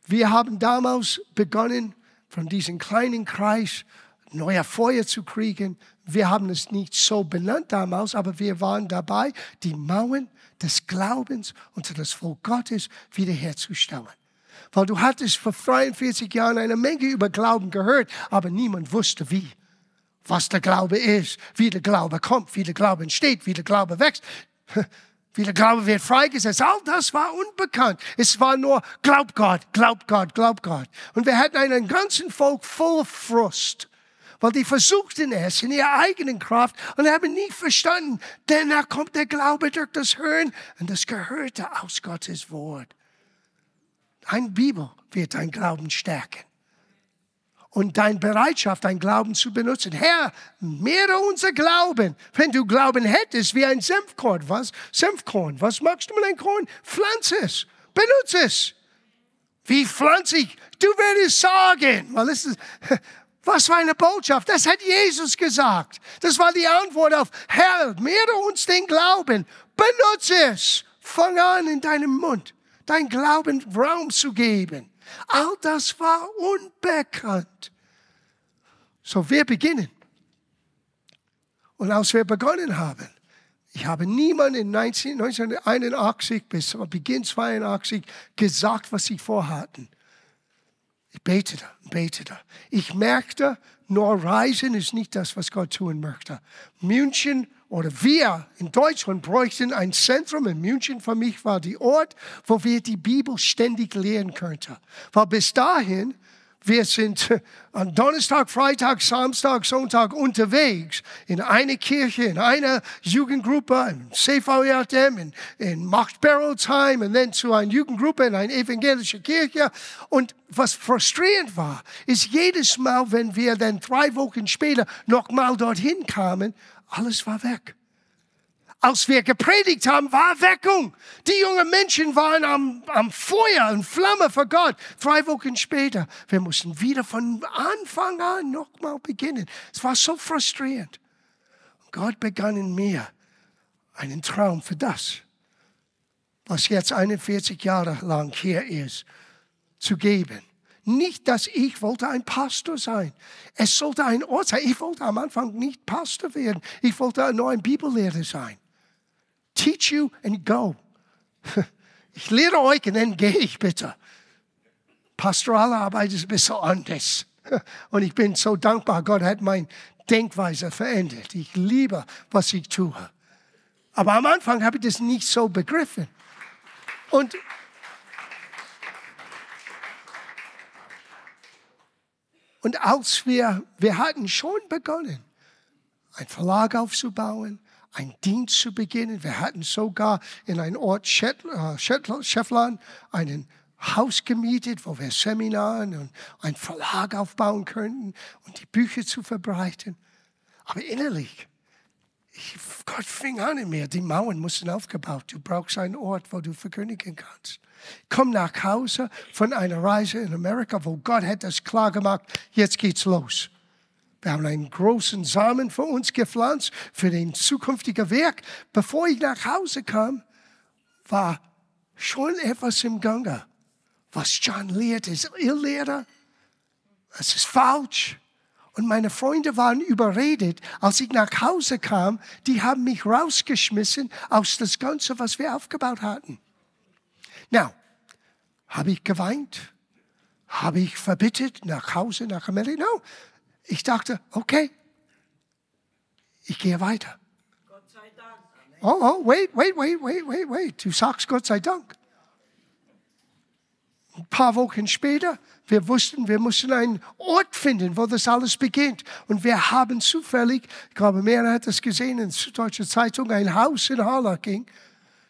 Wir haben damals begonnen, von diesem kleinen Kreis neuer Feuer zu kriegen. Wir haben es nicht so benannt damals, aber wir waren dabei, die Mauern des Glaubens unter das Volk Gottes wiederherzustellen. Weil du hattest vor 43 Jahren eine Menge über Glauben gehört, aber niemand wusste wie. Was der Glaube ist, wie der Glaube kommt, wie der Glaube entsteht, wie der Glaube wächst, wie der Glaube wird freigesetzt. All das war unbekannt. Es war nur, glaub Gott, glaub Gott, glaub Gott. Und wir hatten einen ganzen Volk voll Frust Weil die versuchten es in ihrer eigenen Kraft und haben nie verstanden. Denn da kommt der Glaube durch das Hören und das Gehörte aus Gottes Wort. Ein Bibel wird dein Glauben stärken. Und deine Bereitschaft, dein Glauben zu benutzen. Herr, mehre unser Glauben. Wenn du Glauben hättest wie ein Senfkorn, was? Senfkorn. Was machst du mit einem Korn? Pflanze es. Benutze es. Wie pflanze ich? Du würdest sagen, weil es ist, was für eine Botschaft. Das hat Jesus gesagt. Das war die Antwort auf, Herr, mehre uns den Glauben. Benutze es. Fang an in deinem Mund dein Glauben Raum zu geben. All das war unbekannt. So, wir beginnen. Und als wir begonnen haben, ich habe 19, 1981 bis Beginn 82 gesagt, was sie vorhatten. Ich betete, betete. Ich merkte, nur Reisen ist nicht das, was Gott tun möchte. München oder wir in Deutschland bräuchten ein Zentrum in München. Für mich war die Ort, wo wir die Bibel ständig lehren könnten. Weil bis dahin, wir sind am Donnerstag, Freitag, Samstag, Sonntag unterwegs in einer Kirche, in einer Jugendgruppe, in CVRTM, in, in Macht-Berolsheim und dann zu einer Jugendgruppe in einer evangelischen Kirche. Und was frustrierend war, ist jedes Mal, wenn wir dann drei Wochen später nochmal dorthin kamen, alles war weg. Als wir gepredigt haben, war Weckung. Die jungen Menschen waren am, am Feuer und Flamme für Gott. Drei Wochen später, wir mussten wieder von Anfang an nochmal beginnen. Es war so frustrierend. Gott begann in mir einen Traum für das, was jetzt 41 Jahre lang hier ist, zu geben. Nicht, dass ich wollte ein Pastor sein. Es sollte ein Ort sein. Ich wollte am Anfang nicht Pastor werden. Ich wollte nur ein Bibellehrer sein. Teach you and go. Ich lehre euch und dann gehe ich bitte. Pastorale Arbeit ist ein bisschen anders. Und ich bin so dankbar, Gott hat meine Denkweise verändert. Ich liebe, was ich tue. Aber am Anfang habe ich das nicht so begriffen. Und Und als wir, wir hatten schon begonnen, einen Verlag aufzubauen, einen Dienst zu beginnen. Wir hatten sogar in einem Ort äh, einen Haus gemietet, wo wir Seminaren und einen Verlag aufbauen könnten und die Bücher zu verbreiten. Aber innerlich, ich, Gott fing an in mir, die Mauern mussten aufgebaut. Du brauchst einen Ort, wo du verkündigen kannst. Komm nach Hause von einer Reise in Amerika, wo Gott hat das klar gemacht, jetzt geht's los. Wir haben einen großen Samen für uns gepflanzt, für den zukünftigen Werk. Bevor ich nach Hause kam, war schon etwas im Gange. Was John lehrt, ist Irrlehrer. Es ist falsch. Und meine Freunde waren überredet, als ich nach Hause kam, die haben mich rausgeschmissen aus das Ganze, was wir aufgebaut hatten. Now, habe ich geweint? Habe ich verbittet nach Hause, nach Amerika? No. Ich dachte, okay, ich gehe weiter. Gott sei Dank. Oh, oh, wait, wait, wait, wait, wait, wait. Du sagst Gott sei Dank. Ein paar Wochen später, wir wussten, wir mussten einen Ort finden, wo das alles beginnt. Und wir haben zufällig, ich glaube, mehrere hat es gesehen in der Deutschen Zeitung, ein Haus in Harlaching,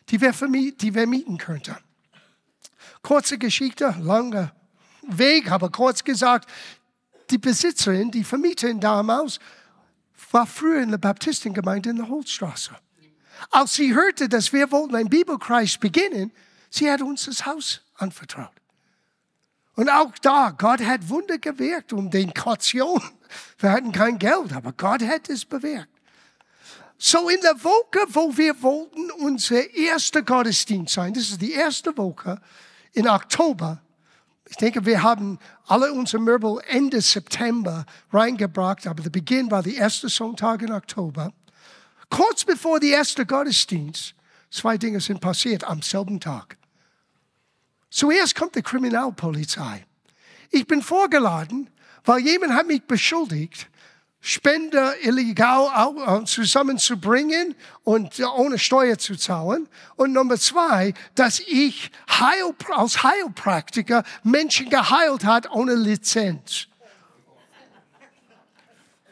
die wir, die wir mieten könnten. Kurze Geschichte, langer Weg, aber kurz gesagt, die Besitzerin, die Vermieterin damals, war früher in der Baptistengemeinde in der Holzstraße. Als sie hörte, dass wir wollten einen Bibelkreis beginnen, sie hat uns das Haus anvertraut. Und auch da, Gott hat Wunder gewirkt um den Kaution. Wir hatten kein Geld, aber Gott hat es bewirkt. So in der Woche, wo wir wollten, unser erster Gottesdienst sein, das ist die erste Woche, in Oktober. Ich denke, wir haben alle unsere Möbel Ende September reingebracht, aber der Beginn war der erste Sonntag in Oktober. Kurz bevor der erste Gottesdienst, zwei Dinge sind passiert am selben Tag. Zuerst kommt die Kriminalpolizei. Ich bin vorgeladen, weil jemand hat mich beschuldigt, Spender illegal zusammenzubringen und ohne Steuer zu zahlen. Und Nummer zwei, dass ich Heil, als Heilpraktiker Menschen geheilt hat ohne Lizenz.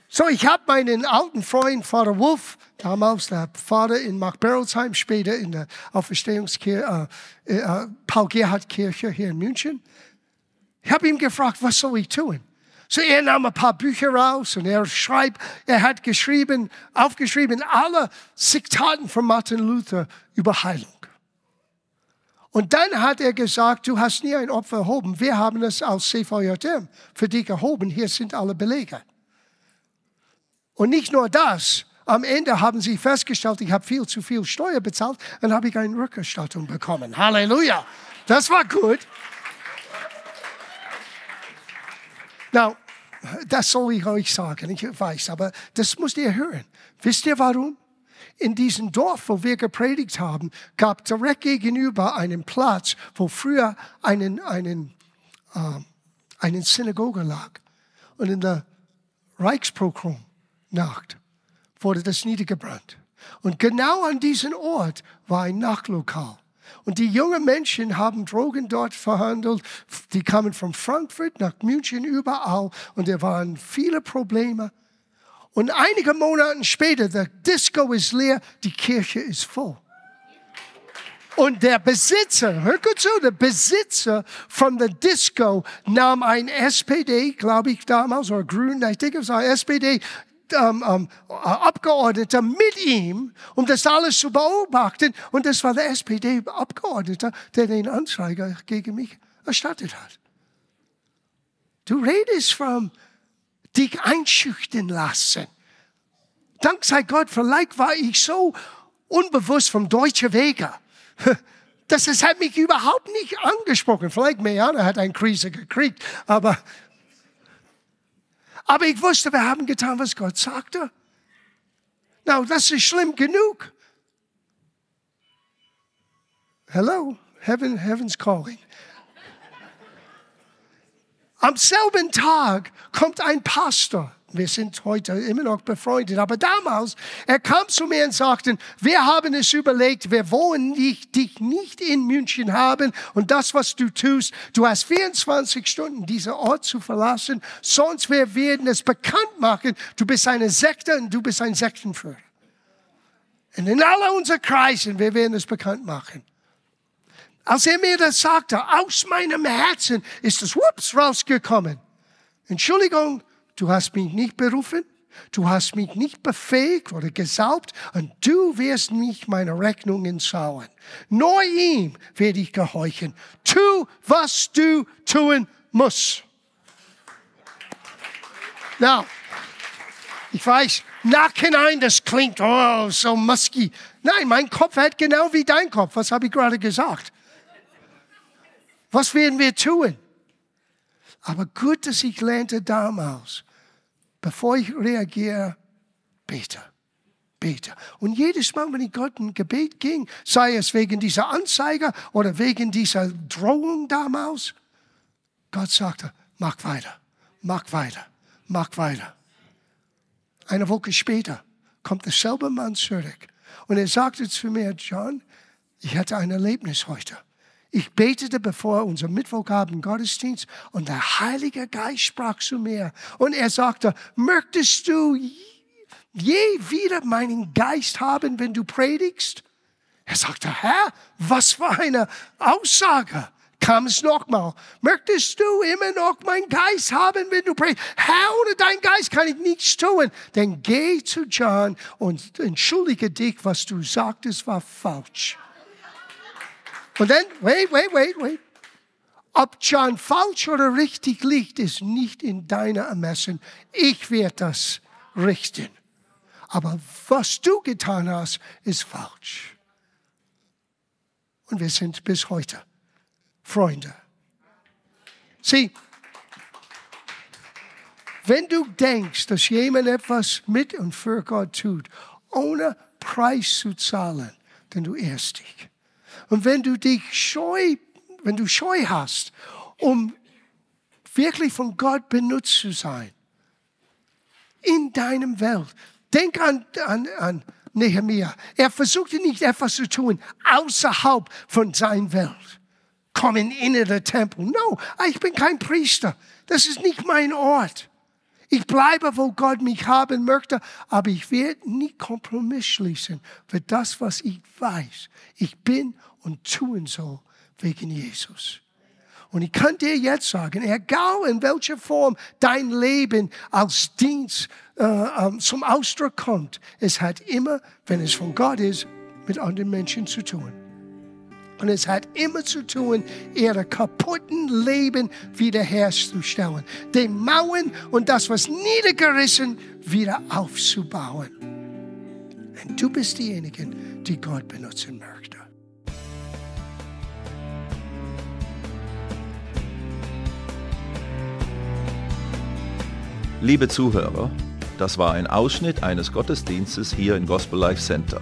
So, ich habe meinen alten Freund Vater Wolf, damals der Vater in Mark Berolsheim, später in der Auferstehungskirche, äh, äh, Paul-Gerhardt-Kirche hier in München. Ich habe ihn gefragt, was soll ich tun? So, er nahm ein paar Bücher raus und er schreibt, er hat geschrieben, aufgeschrieben, alle Zitaten von Martin Luther über Heilung. Und dann hat er gesagt, du hast nie ein Opfer erhoben. Wir haben es aus CVJM für dich erhoben. Hier sind alle Belege. Und nicht nur das, am Ende haben sie festgestellt, ich habe viel zu viel Steuer bezahlt, dann habe ich eine Rückerstattung bekommen. Halleluja. Das war gut. Now, das soll ich euch sagen, ich weiß, aber das müsst ihr hören. Wisst ihr warum? In diesem Dorf, wo wir gepredigt haben, gab direkt gegenüber einen Platz, wo früher einen, einen, äh, einen Synagoge lag. Und in der Reichsprogramm Nacht wurde das niedergebrannt. Und genau an diesem Ort war ein Nachtlokal. Und die jungen Menschen haben Drogen dort verhandelt. Die kamen von Frankfurt nach München überall. Und da waren viele Probleme. Und einige Monate später, der Disco ist leer, die Kirche ist voll. Und der Besitzer, hör gut zu, der Besitzer von der Disco nahm ein SPD, glaube ich damals, oder Grün, ich denke es war SPD, ähm, ähm, Abgeordneter mit ihm, um das alles zu beobachten. Und das war der SPD-Abgeordnete, der den Anzeiger gegen mich erstattet hat. Du redest von dich einschüchtern lassen. Dank sei Gott, vielleicht war ich so unbewusst vom deutschen Wege. Das es hat mich überhaupt nicht angesprochen. Vielleicht Meana hat eine Krise gekriegt, aber aber ich wusste, wir haben getan, was Gott sagte. Na, das ist schlimm genug. Hello, heaven, heaven's calling. Am selben Tag kommt ein Pastor wir sind heute immer noch befreundet. Aber damals, er kam zu mir und sagte, wir haben es überlegt, wir wollen dich, dich nicht in München haben und das, was du tust, du hast 24 Stunden, diesen Ort zu verlassen, sonst wir werden es bekannt machen, du bist eine Sekte und du bist ein Sektenführer. Und in aller unseren Kreisen, wir werden es bekannt machen. Als er mir das sagte, aus meinem Herzen ist es whoops rausgekommen. Entschuldigung, du hast mich nicht berufen, du hast mich nicht befähigt oder gesaubt und du wirst nicht meine Rechnungen zahlen. Nur ihm werde ich gehorchen. Tu, was du tun musst. Now, ich weiß, nachhinein, das klingt oh, so musky. Nein, mein Kopf hat genau wie dein Kopf. Was habe ich gerade gesagt? Was werden wir tun? Aber gut, dass ich lernte damals, bevor ich reagiere, bete. Bete. Und jedes Mal, wenn ich Gott ein Gebet ging, sei es wegen dieser Anzeige oder wegen dieser Drohung damals, Gott sagte, mach weiter, mach weiter, mach weiter. Eine Woche später kommt derselbe Mann zurück und er sagte zu mir, John, ich hatte ein Erlebnis heute. Ich betete bevor unser Mittwochabend Gottesdienst und der Heilige Geist sprach zu mir und er sagte, möchtest du je wieder meinen Geist haben, wenn du predigst? Er sagte, Herr, was für eine Aussage. Kam es nochmal. Möchtest du immer noch meinen Geist haben, wenn du predigst? Herr, ohne deinen Geist kann ich nichts tun. Dann geh zu John und entschuldige dich, was du sagtest, war falsch. Und dann, wait, wait, wait, wait. Ob John falsch oder richtig liegt, ist nicht in deiner Ermessen. Ich werde das richten. Aber was du getan hast, ist falsch. Und wir sind bis heute Freunde. Sieh, wenn du denkst, dass jemand etwas mit und für Gott tut, ohne Preis zu zahlen, dann du ehrst dich. Und wenn du dich scheu, wenn du scheu hast, um wirklich von Gott benutzt zu sein, in deinem Welt, denk an, an, an Nehemiah. Er versuchte nicht etwas zu tun außerhalb von seiner Welt. Kommen in den Tempel. No, ich bin kein Priester. Das ist nicht mein Ort. Ich bleibe, wo Gott mich haben möchte, aber ich werde nie Kompromiss schließen für das, was ich weiß. Ich bin und tun soll wegen Jesus. Und ich kann dir jetzt sagen, egal in welcher Form dein Leben als Dienst äh, ähm, zum Ausdruck kommt, es hat immer, wenn es von Gott ist, mit anderen Menschen zu tun. Und es hat immer zu tun, ihre kaputten Leben wiederherzustellen. Die Mauern und das, was niedergerissen, wieder aufzubauen. Und du bist diejenige, die Gott benutzen möchte. Liebe Zuhörer, das war ein Ausschnitt eines Gottesdienstes hier im Gospel Life Center.